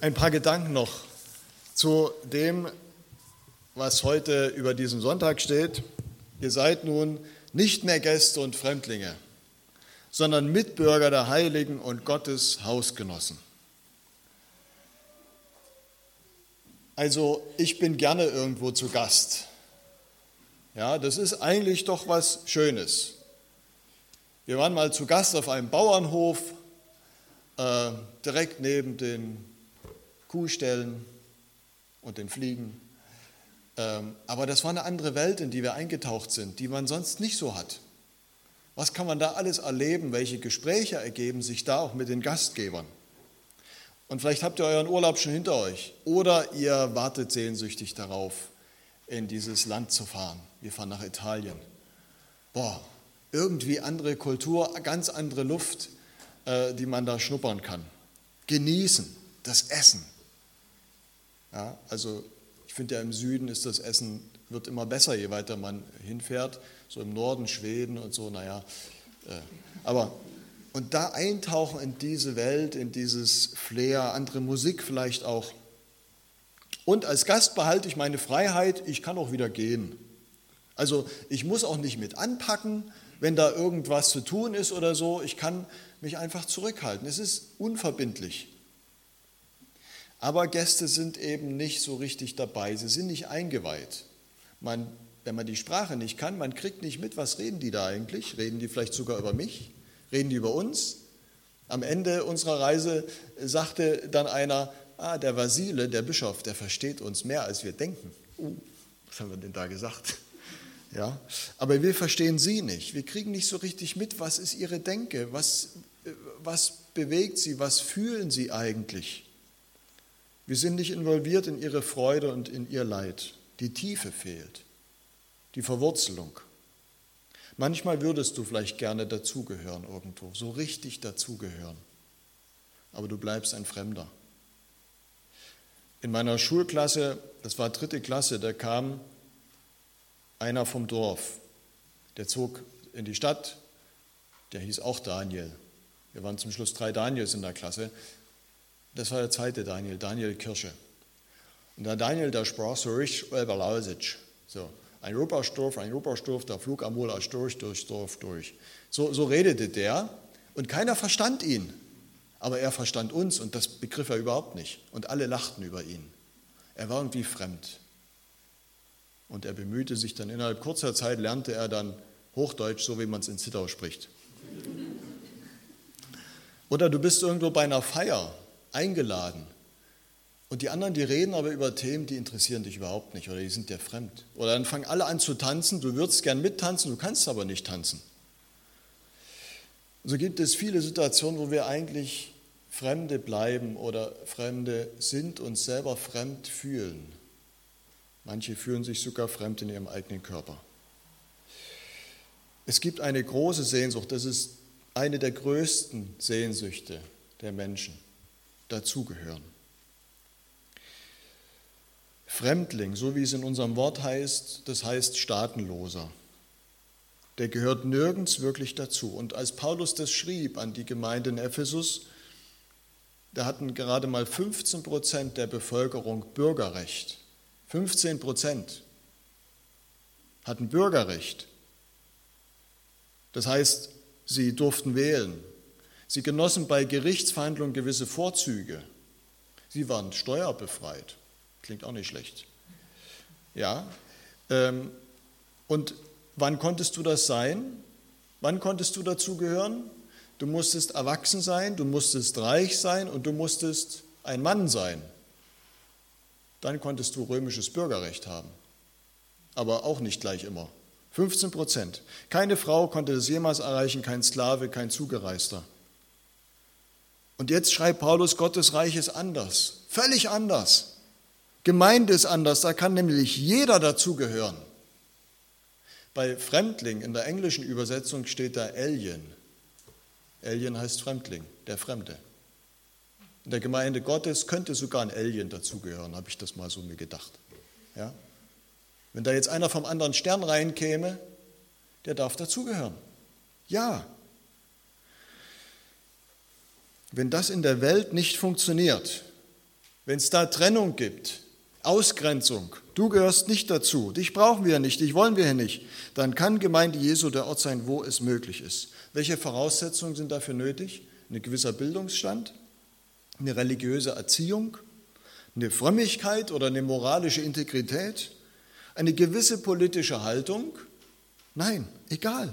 Ein paar Gedanken noch zu dem, was heute über diesen Sonntag steht. Ihr seid nun nicht mehr Gäste und Fremdlinge, sondern Mitbürger der Heiligen und Gottes Hausgenossen. Also ich bin gerne irgendwo zu Gast. Ja, das ist eigentlich doch was Schönes. Wir waren mal zu Gast auf einem Bauernhof, äh, direkt neben den Kuhstellen und den Fliegen. Ähm, aber das war eine andere Welt, in die wir eingetaucht sind, die man sonst nicht so hat. Was kann man da alles erleben? Welche Gespräche ergeben sich da auch mit den Gastgebern? Und vielleicht habt ihr euren Urlaub schon hinter euch oder ihr wartet sehnsüchtig darauf, in dieses Land zu fahren. Wir fahren nach Italien. Boah, irgendwie andere Kultur, ganz andere Luft, äh, die man da schnuppern kann. Genießen, das Essen. Ja, also ich finde ja im Süden ist das Essen wird immer besser, je weiter man hinfährt. So im Norden Schweden und so, naja. Äh, aber und da eintauchen in diese Welt, in dieses Flair, andere Musik vielleicht auch. Und als Gast behalte ich meine Freiheit, ich kann auch wieder gehen. Also ich muss auch nicht mit anpacken, wenn da irgendwas zu tun ist oder so. Ich kann mich einfach zurückhalten. Es ist unverbindlich. Aber Gäste sind eben nicht so richtig dabei, sie sind nicht eingeweiht. Man, wenn man die Sprache nicht kann, man kriegt nicht mit, was reden die da eigentlich? Reden die vielleicht sogar über mich? Reden die über uns? Am Ende unserer Reise sagte dann einer, ah, der Vasile, der Bischof, der versteht uns mehr, als wir denken. Uh, was haben wir denn da gesagt? Ja, aber wir verstehen sie nicht. Wir kriegen nicht so richtig mit, was ist ihre Denke, was, was bewegt sie, was fühlen sie eigentlich. Wir sind nicht involviert in ihre Freude und in ihr Leid. Die Tiefe fehlt, die Verwurzelung. Manchmal würdest du vielleicht gerne dazugehören irgendwo, so richtig dazugehören, aber du bleibst ein Fremder. In meiner Schulklasse, das war dritte Klasse, da kam einer vom Dorf, der zog in die Stadt, der hieß auch Daniel. Wir waren zum Schluss drei Daniels in der Klasse. Das war der zweite Daniel, Daniel Kirsche. Und der Daniel, der sprach so richtig Elberlausitsch. So, ein Ruperstorf, ein Ruperstorf, der flog amol als durch, durchs Dorf durch. So, so redete der und keiner verstand ihn. Aber er verstand uns und das begriff er überhaupt nicht. Und alle lachten über ihn. Er war irgendwie fremd. Und er bemühte sich dann innerhalb kurzer Zeit, lernte er dann Hochdeutsch, so wie man es in Zittau spricht. Oder du bist irgendwo bei einer Feier eingeladen. Und die anderen, die reden aber über Themen, die interessieren dich überhaupt nicht oder die sind dir fremd. Oder dann fangen alle an zu tanzen, du würdest gern mittanzen, du kannst aber nicht tanzen. So gibt es viele Situationen, wo wir eigentlich Fremde bleiben oder Fremde sind und selber fremd fühlen. Manche fühlen sich sogar fremd in ihrem eigenen Körper. Es gibt eine große Sehnsucht, das ist eine der größten Sehnsüchte der Menschen dazugehören. Fremdling, so wie es in unserem Wort heißt, das heißt Staatenloser. Der gehört nirgends wirklich dazu. Und als Paulus das schrieb an die Gemeinde in Ephesus, da hatten gerade mal 15 Prozent der Bevölkerung Bürgerrecht. 15 Prozent hatten Bürgerrecht. Das heißt, sie durften wählen, Sie genossen bei Gerichtsverhandlungen gewisse Vorzüge. Sie waren steuerbefreit. Klingt auch nicht schlecht. Ja. Ähm, und wann konntest du das sein? Wann konntest du dazugehören? Du musstest erwachsen sein, du musstest reich sein und du musstest ein Mann sein. Dann konntest du römisches Bürgerrecht haben. Aber auch nicht gleich immer. 15 Prozent. Keine Frau konnte das jemals erreichen, kein Sklave, kein Zugereister. Und jetzt schreibt Paulus, Gottes Reich ist anders, völlig anders. Gemeinde ist anders, da kann nämlich jeder dazugehören. Bei Fremdling in der englischen Übersetzung steht da Alien. Alien heißt Fremdling, der Fremde. In der Gemeinde Gottes könnte sogar ein Alien dazugehören, habe ich das mal so mir gedacht. Ja? Wenn da jetzt einer vom anderen Stern reinkäme, der darf dazugehören. Ja, wenn das in der Welt nicht funktioniert, wenn es da Trennung gibt, Ausgrenzung, du gehörst nicht dazu, dich brauchen wir nicht, dich wollen wir hier nicht, dann kann Gemeinde Jesu der Ort sein, wo es möglich ist. Welche Voraussetzungen sind dafür nötig? Ein gewisser Bildungsstand, eine religiöse Erziehung, eine Frömmigkeit oder eine moralische Integrität, eine gewisse politische Haltung? Nein, egal.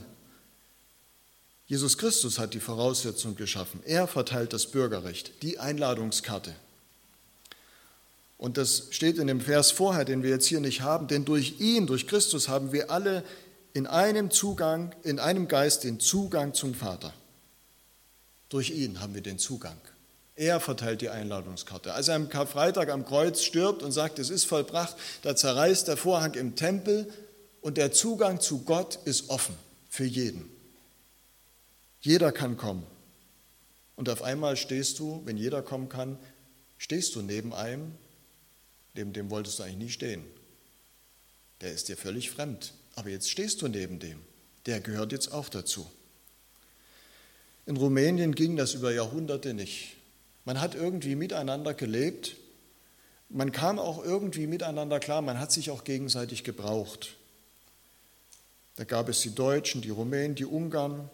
Jesus Christus hat die Voraussetzung geschaffen. Er verteilt das Bürgerrecht, die Einladungskarte. Und das steht in dem Vers vorher, den wir jetzt hier nicht haben, denn durch ihn, durch Christus haben wir alle in einem Zugang, in einem Geist den Zugang zum Vater. Durch ihn haben wir den Zugang. Er verteilt die Einladungskarte. Als er am Karfreitag am Kreuz stirbt und sagt, es ist vollbracht, da zerreißt der Vorhang im Tempel und der Zugang zu Gott ist offen für jeden. Jeder kann kommen. Und auf einmal stehst du, wenn jeder kommen kann, stehst du neben einem, neben dem wolltest du eigentlich nie stehen. Der ist dir völlig fremd. Aber jetzt stehst du neben dem. Der gehört jetzt auch dazu. In Rumänien ging das über Jahrhunderte nicht. Man hat irgendwie miteinander gelebt. Man kam auch irgendwie miteinander klar. Man hat sich auch gegenseitig gebraucht. Da gab es die Deutschen, die Rumänen, die Ungarn,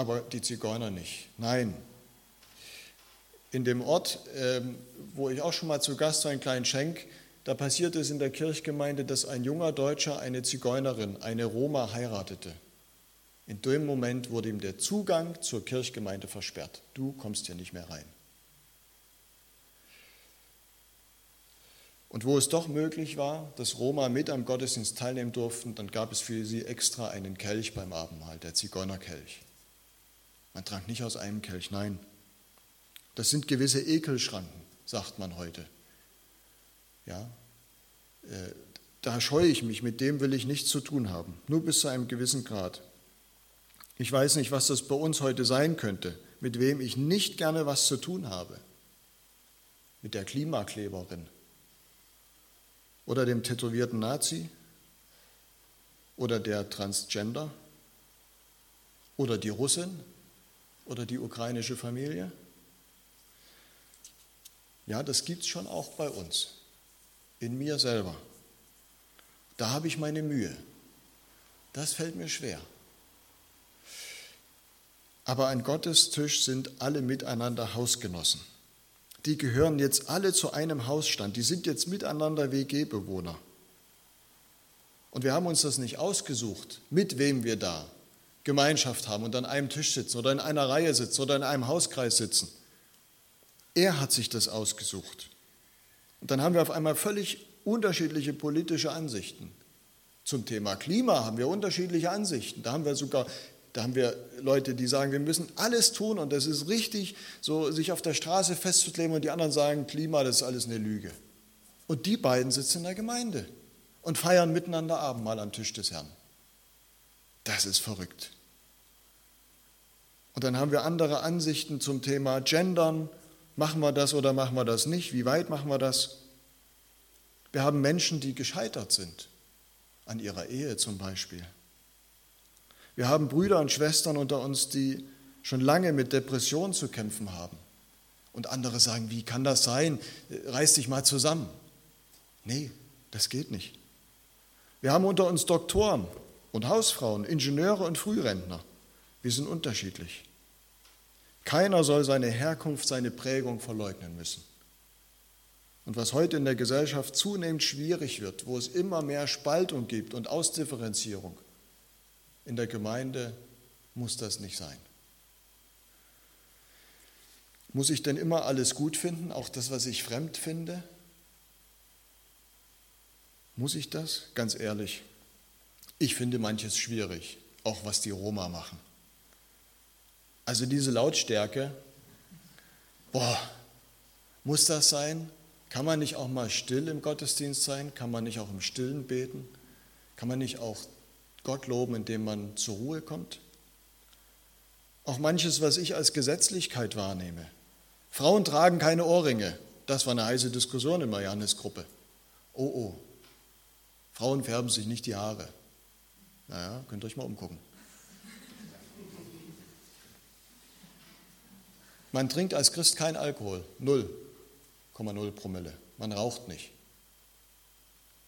aber die Zigeuner nicht. Nein. In dem Ort, ähm, wo ich auch schon mal zu Gast war, in Kleinschenk, da passierte es in der Kirchgemeinde, dass ein junger Deutscher eine Zigeunerin, eine Roma heiratete. In dem Moment wurde ihm der Zugang zur Kirchgemeinde versperrt. Du kommst hier nicht mehr rein. Und wo es doch möglich war, dass Roma mit am Gottesdienst teilnehmen durften, dann gab es für sie extra einen Kelch beim Abendmahl, der Zigeunerkelch. Man trank nicht aus einem Kelch, nein. Das sind gewisse Ekelschranken, sagt man heute. Ja, äh, da scheue ich mich, mit dem will ich nichts zu tun haben, nur bis zu einem gewissen Grad. Ich weiß nicht, was das bei uns heute sein könnte, mit wem ich nicht gerne was zu tun habe. Mit der Klimakleberin oder dem tätowierten Nazi oder der Transgender oder die Russin oder die ukrainische Familie. Ja, das gibt es schon auch bei uns in mir selber. Da habe ich meine Mühe. Das fällt mir schwer. Aber an Gottes Tisch sind alle miteinander Hausgenossen. Die gehören jetzt alle zu einem Hausstand. Die sind jetzt miteinander WG-Bewohner. Und wir haben uns das nicht ausgesucht, mit wem wir da Gemeinschaft haben und an einem Tisch sitzen oder in einer Reihe sitzen oder in einem Hauskreis sitzen. Er hat sich das ausgesucht. Und dann haben wir auf einmal völlig unterschiedliche politische Ansichten. Zum Thema Klima haben wir unterschiedliche Ansichten. Da haben wir sogar da haben wir Leute, die sagen, wir müssen alles tun und das ist richtig, so sich auf der Straße festzukleben und die anderen sagen, Klima, das ist alles eine Lüge. Und die beiden sitzen in der Gemeinde und feiern miteinander Abendmahl am Tisch des Herrn. Das ist verrückt. Und dann haben wir andere Ansichten zum Thema Gendern. Machen wir das oder machen wir das nicht? Wie weit machen wir das? Wir haben Menschen, die gescheitert sind, an ihrer Ehe zum Beispiel. Wir haben Brüder und Schwestern unter uns, die schon lange mit Depressionen zu kämpfen haben. Und andere sagen, wie kann das sein? Reiß dich mal zusammen. Nee, das geht nicht. Wir haben unter uns Doktoren und Hausfrauen, Ingenieure und Frührentner. Wir sind unterschiedlich. Keiner soll seine Herkunft, seine Prägung verleugnen müssen. Und was heute in der Gesellschaft zunehmend schwierig wird, wo es immer mehr Spaltung gibt und Ausdifferenzierung, in der Gemeinde muss das nicht sein. Muss ich denn immer alles gut finden, auch das, was ich fremd finde? Muss ich das? Ganz ehrlich, ich finde manches schwierig, auch was die Roma machen. Also diese Lautstärke, boah, muss das sein? Kann man nicht auch mal still im Gottesdienst sein? Kann man nicht auch im Stillen beten? Kann man nicht auch Gott loben, indem man zur Ruhe kommt? Auch manches, was ich als Gesetzlichkeit wahrnehme. Frauen tragen keine Ohrringe. Das war eine heiße Diskussion in Mariannes Gruppe. Oh, oh. Frauen färben sich nicht die Haare. Naja, könnt ihr euch mal umgucken. Man trinkt als Christ kein Alkohol, null. 0,0 Promille. Man raucht nicht.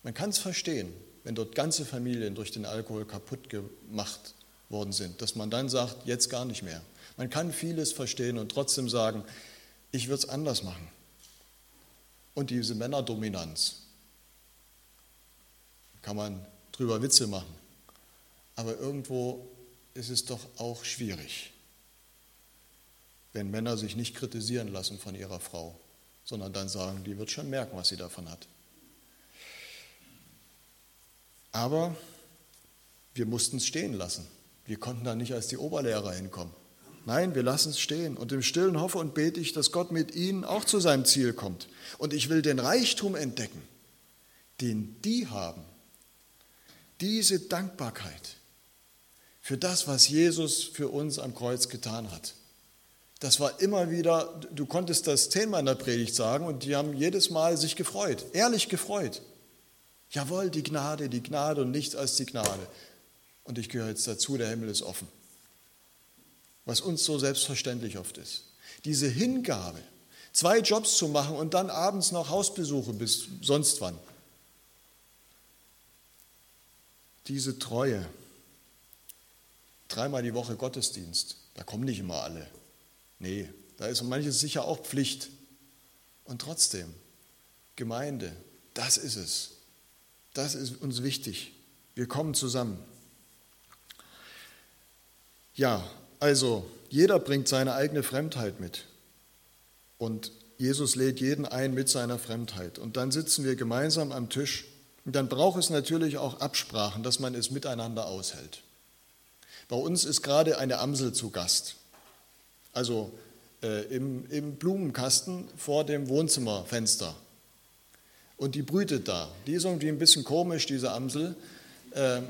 Man kann es verstehen, wenn dort ganze Familien durch den Alkohol kaputt gemacht worden sind, dass man dann sagt, jetzt gar nicht mehr. Man kann vieles verstehen und trotzdem sagen, ich würde es anders machen. Und diese Männerdominanz, kann man drüber Witze machen. Aber irgendwo ist es doch auch schwierig, wenn Männer sich nicht kritisieren lassen von ihrer Frau, sondern dann sagen, die wird schon merken, was sie davon hat. Aber wir mussten es stehen lassen. Wir konnten da nicht als die Oberlehrer hinkommen. Nein, wir lassen es stehen. Und im Stillen hoffe und bete ich, dass Gott mit ihnen auch zu seinem Ziel kommt. Und ich will den Reichtum entdecken, den die haben. Diese Dankbarkeit für das, was Jesus für uns am Kreuz getan hat. Das war immer wieder, du konntest das zehnmal in der Predigt sagen und die haben jedes Mal sich gefreut, ehrlich gefreut. Jawohl, die Gnade, die Gnade und nichts als die Gnade. Und ich gehöre jetzt dazu, der Himmel ist offen. Was uns so selbstverständlich oft ist. Diese Hingabe, zwei Jobs zu machen und dann abends noch Hausbesuche bis sonst wann. Diese Treue, dreimal die Woche Gottesdienst, da kommen nicht immer alle. Nee, da ist manches sicher auch Pflicht. Und trotzdem, Gemeinde, das ist es. Das ist uns wichtig. Wir kommen zusammen. Ja, also jeder bringt seine eigene Fremdheit mit. Und Jesus lädt jeden ein mit seiner Fremdheit. Und dann sitzen wir gemeinsam am Tisch. Und dann braucht es natürlich auch Absprachen, dass man es miteinander aushält. Bei uns ist gerade eine Amsel zu Gast. Also äh, im, im Blumenkasten vor dem Wohnzimmerfenster und die brütet da. Die ist irgendwie ein bisschen komisch, diese Amsel. Ähm,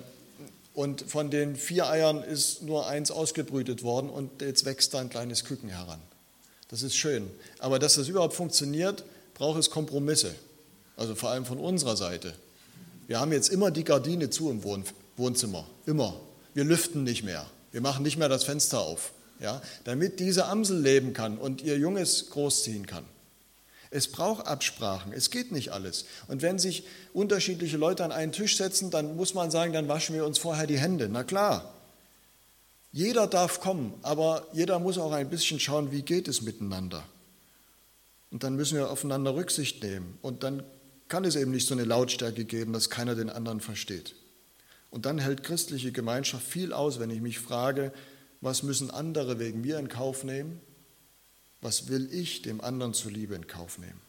und von den vier Eiern ist nur eins ausgebrütet worden und jetzt wächst da ein kleines Küken heran. Das ist schön. Aber dass das überhaupt funktioniert, braucht es Kompromisse. Also vor allem von unserer Seite. Wir haben jetzt immer die Gardine zu im Wohnzimmer. Immer. Wir lüften nicht mehr. Wir machen nicht mehr das Fenster auf. Ja, damit diese Amsel leben kann und ihr Junges großziehen kann. Es braucht Absprachen, es geht nicht alles. Und wenn sich unterschiedliche Leute an einen Tisch setzen, dann muss man sagen, dann waschen wir uns vorher die Hände. Na klar, jeder darf kommen, aber jeder muss auch ein bisschen schauen, wie geht es miteinander. Und dann müssen wir aufeinander Rücksicht nehmen. Und dann kann es eben nicht so eine Lautstärke geben, dass keiner den anderen versteht. Und dann hält christliche Gemeinschaft viel aus, wenn ich mich frage, was müssen andere wegen mir in Kauf nehmen was will ich dem anderen zuliebe in Kauf nehmen?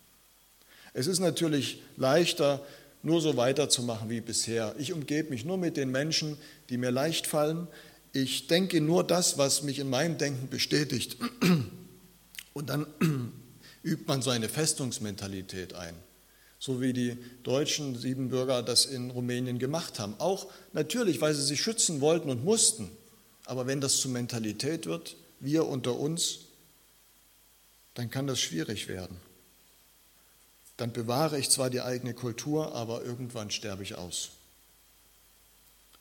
Es ist natürlich leichter, nur so weiterzumachen wie bisher. Ich umgebe mich nur mit den Menschen, die mir leicht fallen. Ich denke nur das, was mich in meinem Denken bestätigt. Und dann übt man so eine Festungsmentalität ein, so wie die deutschen Siebenbürger das in Rumänien gemacht haben. Auch natürlich, weil sie sich schützen wollten und mussten. Aber wenn das zur Mentalität wird, wir unter uns, dann kann das schwierig werden. Dann bewahre ich zwar die eigene Kultur, aber irgendwann sterbe ich aus.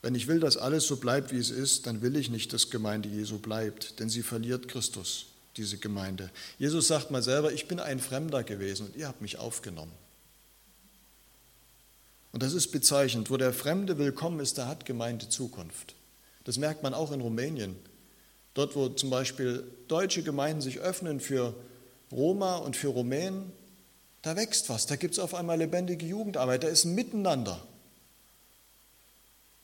Wenn ich will, dass alles so bleibt, wie es ist, dann will ich nicht, dass Gemeinde Jesu bleibt, denn sie verliert Christus, diese Gemeinde. Jesus sagt mal selber, ich bin ein Fremder gewesen und ihr habt mich aufgenommen. Und das ist bezeichnend. Wo der Fremde willkommen ist, da hat Gemeinde Zukunft. Das merkt man auch in Rumänien. Dort, wo zum Beispiel deutsche Gemeinden sich öffnen für Roma und für Rumänen, da wächst was, da gibt es auf einmal lebendige Jugendarbeit, da ist ein Miteinander.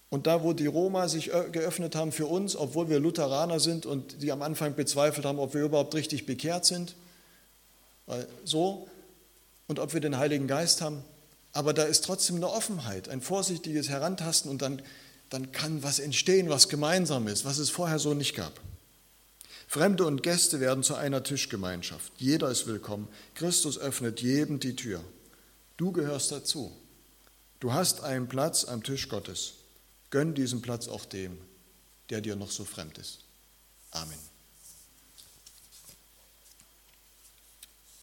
Und da, wo die Roma sich geöffnet haben für uns, obwohl wir Lutheraner sind und die am Anfang bezweifelt haben, ob wir überhaupt richtig bekehrt sind, so, und ob wir den Heiligen Geist haben, aber da ist trotzdem eine Offenheit, ein vorsichtiges Herantasten und dann, dann kann was entstehen, was gemeinsam ist, was es vorher so nicht gab. Fremde und Gäste werden zu einer Tischgemeinschaft. Jeder ist willkommen. Christus öffnet jedem die Tür. Du gehörst dazu. Du hast einen Platz am Tisch Gottes. Gönn diesen Platz auch dem, der dir noch so fremd ist. Amen.